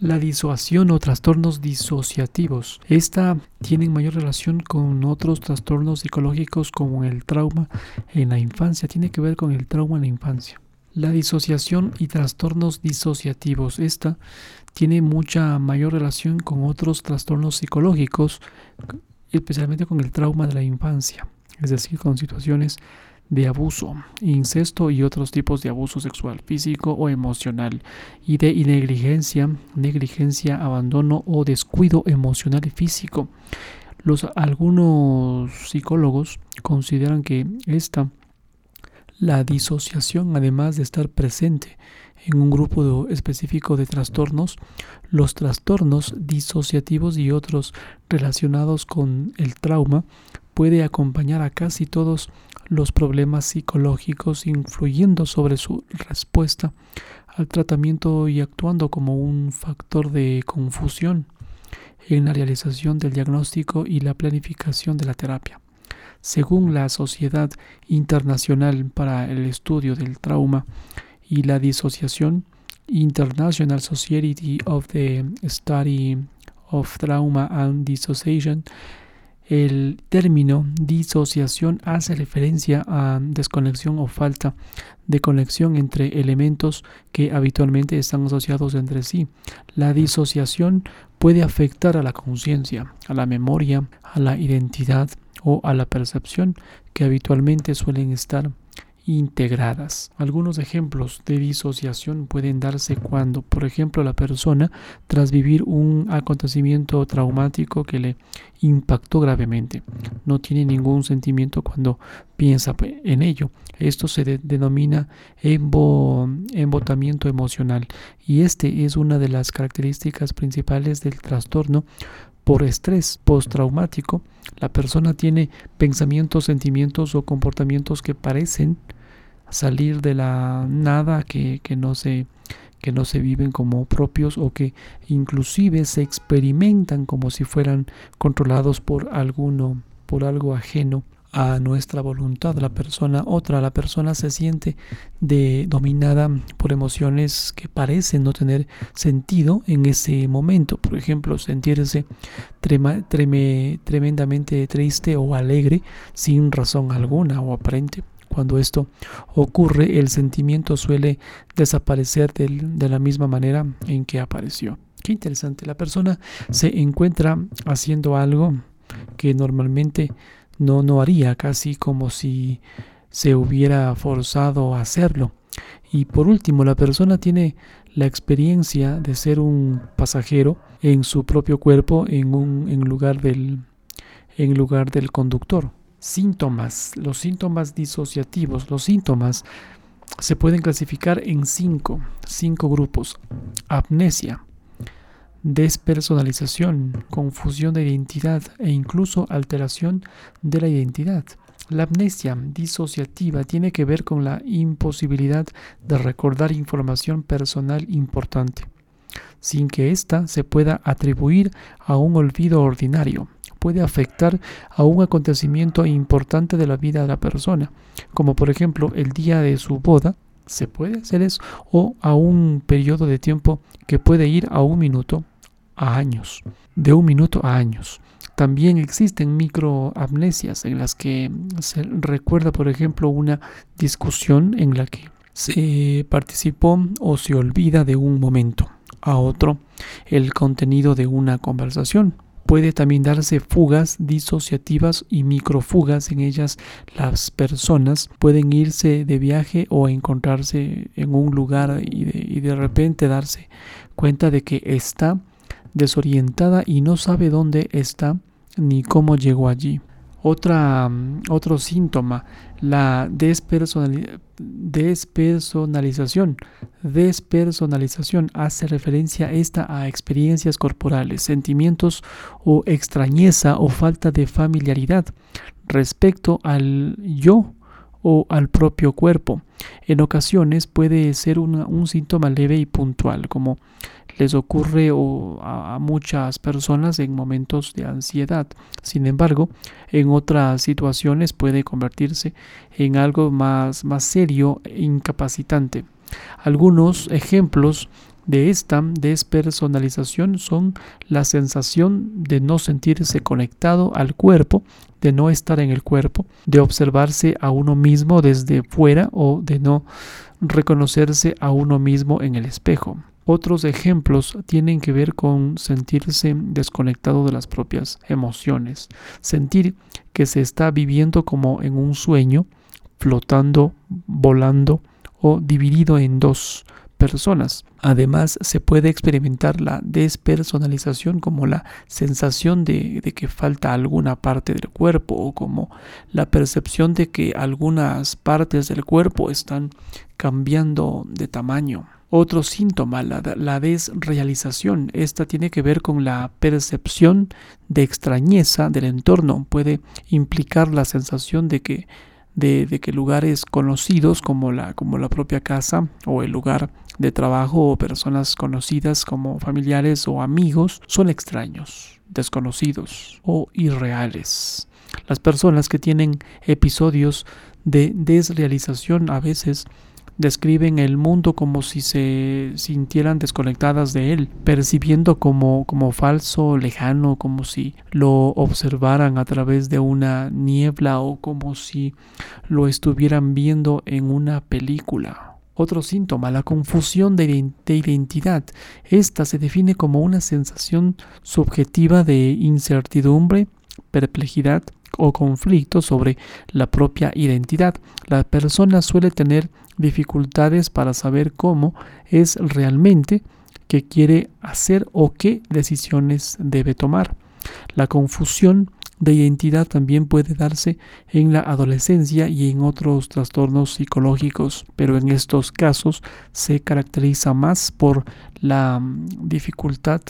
La disociación o trastornos disociativos. Esta tiene mayor relación con otros trastornos psicológicos como el trauma en la infancia. Tiene que ver con el trauma en la infancia. La disociación y trastornos disociativos. Esta tiene mucha mayor relación con otros trastornos psicológicos, especialmente con el trauma de la infancia, es decir, con situaciones de abuso, incesto y otros tipos de abuso sexual, físico o emocional, y de negligencia, negligencia, abandono o descuido emocional y físico. Los, algunos psicólogos consideran que esta, la disociación, además de estar presente en un grupo específico de trastornos, los trastornos disociativos y otros relacionados con el trauma puede acompañar a casi todos los problemas psicológicos influyendo sobre su respuesta al tratamiento y actuando como un factor de confusión en la realización del diagnóstico y la planificación de la terapia. Según la Sociedad Internacional para el Estudio del Trauma y la Disociación, International Society of the Study of Trauma and Dissociation, el término disociación hace referencia a desconexión o falta de conexión entre elementos que habitualmente están asociados entre sí. La disociación puede afectar a la conciencia, a la memoria, a la identidad o a la percepción que habitualmente suelen estar integradas. Algunos ejemplos de disociación pueden darse cuando, por ejemplo, la persona, tras vivir un acontecimiento traumático que le impactó gravemente, no tiene ningún sentimiento cuando piensa en ello. Esto se denomina embotamiento emocional y este es una de las características principales del trastorno por estrés postraumático, la persona tiene pensamientos, sentimientos o comportamientos que parecen salir de la nada, que, no se, que no se viven como propios o que inclusive se experimentan como si fueran controlados por alguno, por algo ajeno a nuestra voluntad. La persona, otra, la persona se siente de, dominada por emociones que parecen no tener sentido en ese momento. Por ejemplo, sentirse tremendamente triste o alegre sin razón alguna o aparente. Cuando esto ocurre, el sentimiento suele desaparecer de la misma manera en que apareció. Qué interesante. La persona se encuentra haciendo algo que normalmente no, no haría, casi como si se hubiera forzado a hacerlo. Y por último, la persona tiene la experiencia de ser un pasajero en su propio cuerpo en, un, en, lugar, del, en lugar del conductor. Síntomas, los síntomas disociativos, los síntomas se pueden clasificar en cinco, cinco grupos. Amnesia, despersonalización, confusión de identidad e incluso alteración de la identidad. La amnesia disociativa tiene que ver con la imposibilidad de recordar información personal importante, sin que ésta se pueda atribuir a un olvido ordinario puede afectar a un acontecimiento importante de la vida de la persona, como por ejemplo el día de su boda, se puede hacer eso, o a un periodo de tiempo que puede ir a un minuto a años, de un minuto a años. También existen microamnesias en las que se recuerda, por ejemplo, una discusión en la que se participó o se olvida de un momento a otro el contenido de una conversación. Puede también darse fugas disociativas y microfugas. En ellas las personas pueden irse de viaje o encontrarse en un lugar y de, y de repente darse cuenta de que está desorientada y no sabe dónde está ni cómo llegó allí. Otra, mm, otro síntoma, la despersonalización. Despersonalización hace referencia esta a experiencias corporales, sentimientos o extrañeza o falta de familiaridad respecto al yo o al propio cuerpo. En ocasiones puede ser un síntoma leve y puntual, como les ocurre a, muchas personas en momentos de ansiedad. Sin embargo, en otras situaciones puede convertirse en algo más, más serio e incapacitante. Algunos ejemplos de esta despersonalización son la sensación de no sentirse conectado al cuerpo, de no estar en el cuerpo, de observarse a uno mismo desde fuera o de no reconocerse a uno mismo en el espejo. Otros ejemplos tienen que ver con sentirse desconectado de las propias emociones, sentir que se está viviendo como en un sueño, flotando, volando o dividido en dos personas. Además, se puede experimentar la despersonalización como la sensación de, que falta alguna parte del cuerpo o como la percepción de que algunas partes del cuerpo están cambiando de tamaño. Otro síntoma, la, desrealización. Esta tiene que ver con la percepción de extrañeza del entorno. Puede implicar la sensación de que, de, de que lugares conocidos como la, como la propia casa o el lugar de trabajo o personas conocidas como familiares o amigos son extraños, desconocidos o irreales. Las personas que tienen episodios de desrealización a veces describen el mundo como si se sintieran desconectadas de él, percibiendo como, como falso, lejano, como si lo observaran a través de una niebla o como si lo estuvieran viendo en una película. Otro síntoma, la confusión de, identidad. Esta se define como una sensación subjetiva de incertidumbre, perplejidad o conflicto sobre la propia identidad. La persona suele tener dificultades para saber cómo es realmente que quiere hacer o qué decisiones debe tomar. La confusión de identidad también puede darse en la adolescencia y en otros trastornos psicológicos, pero en estos casos se caracteriza más por la mm, dificultad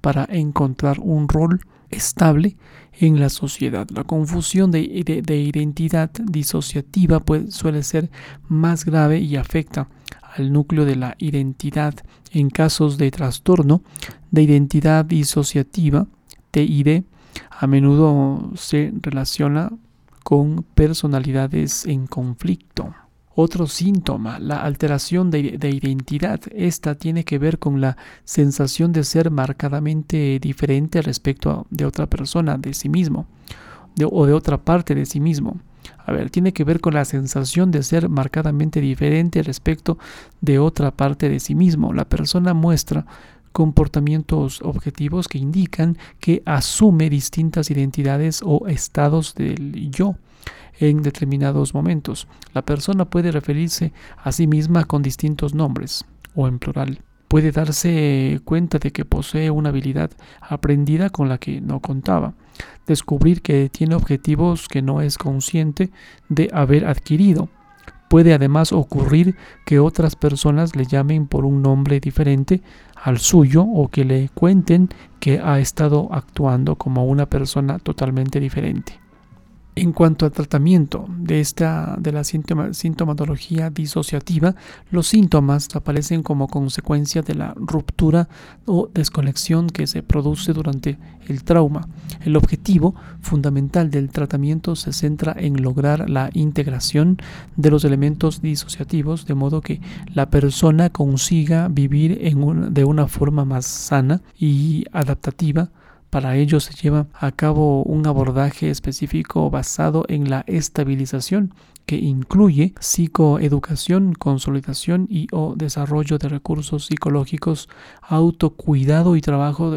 para encontrar un rol estable en la sociedad. La confusión de, identidad disociativa suele ser más grave y afecta al núcleo de la identidad en casos de trastorno de identidad disociativa, TID, a menudo se relaciona con personalidades en conflicto. Otro síntoma, la alteración de, identidad. Esta tiene que ver con la sensación de ser marcadamente diferente respecto de otra persona, de sí mismo, o de otra parte de sí mismo. A ver, tiene que ver con la sensación de ser marcadamente diferente respecto de otra parte de sí mismo. La persona muestra comportamientos objetivos que indican que asume distintas identidades o estados del yo en determinados momentos. La persona puede referirse a sí misma con distintos nombres o en plural. Puede darse cuenta de que posee una habilidad aprendida con la que no contaba. Descubrir que tiene objetivos que no es consciente de haber adquirido. Puede además ocurrir que otras personas le llamen por un nombre diferente al suyo o que le cuenten que ha estado actuando como una persona totalmente diferente. En cuanto al tratamiento de, esta, de la sintomatología disociativa, los síntomas aparecen como consecuencia de la ruptura o desconexión que se produce durante el trauma. El objetivo fundamental del tratamiento se centra en lograr la integración de los elementos disociativos de modo que la persona consiga vivir de una forma más sana y adaptativa para ello se lleva a cabo un abordaje específico basado en la estabilización que incluye psicoeducación, consolidación y o desarrollo de recursos psicológicos, autocuidado y trabajo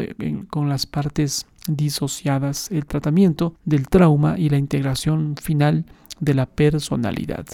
con las partes disociadas, el tratamiento del trauma y la integración final de la personalidad.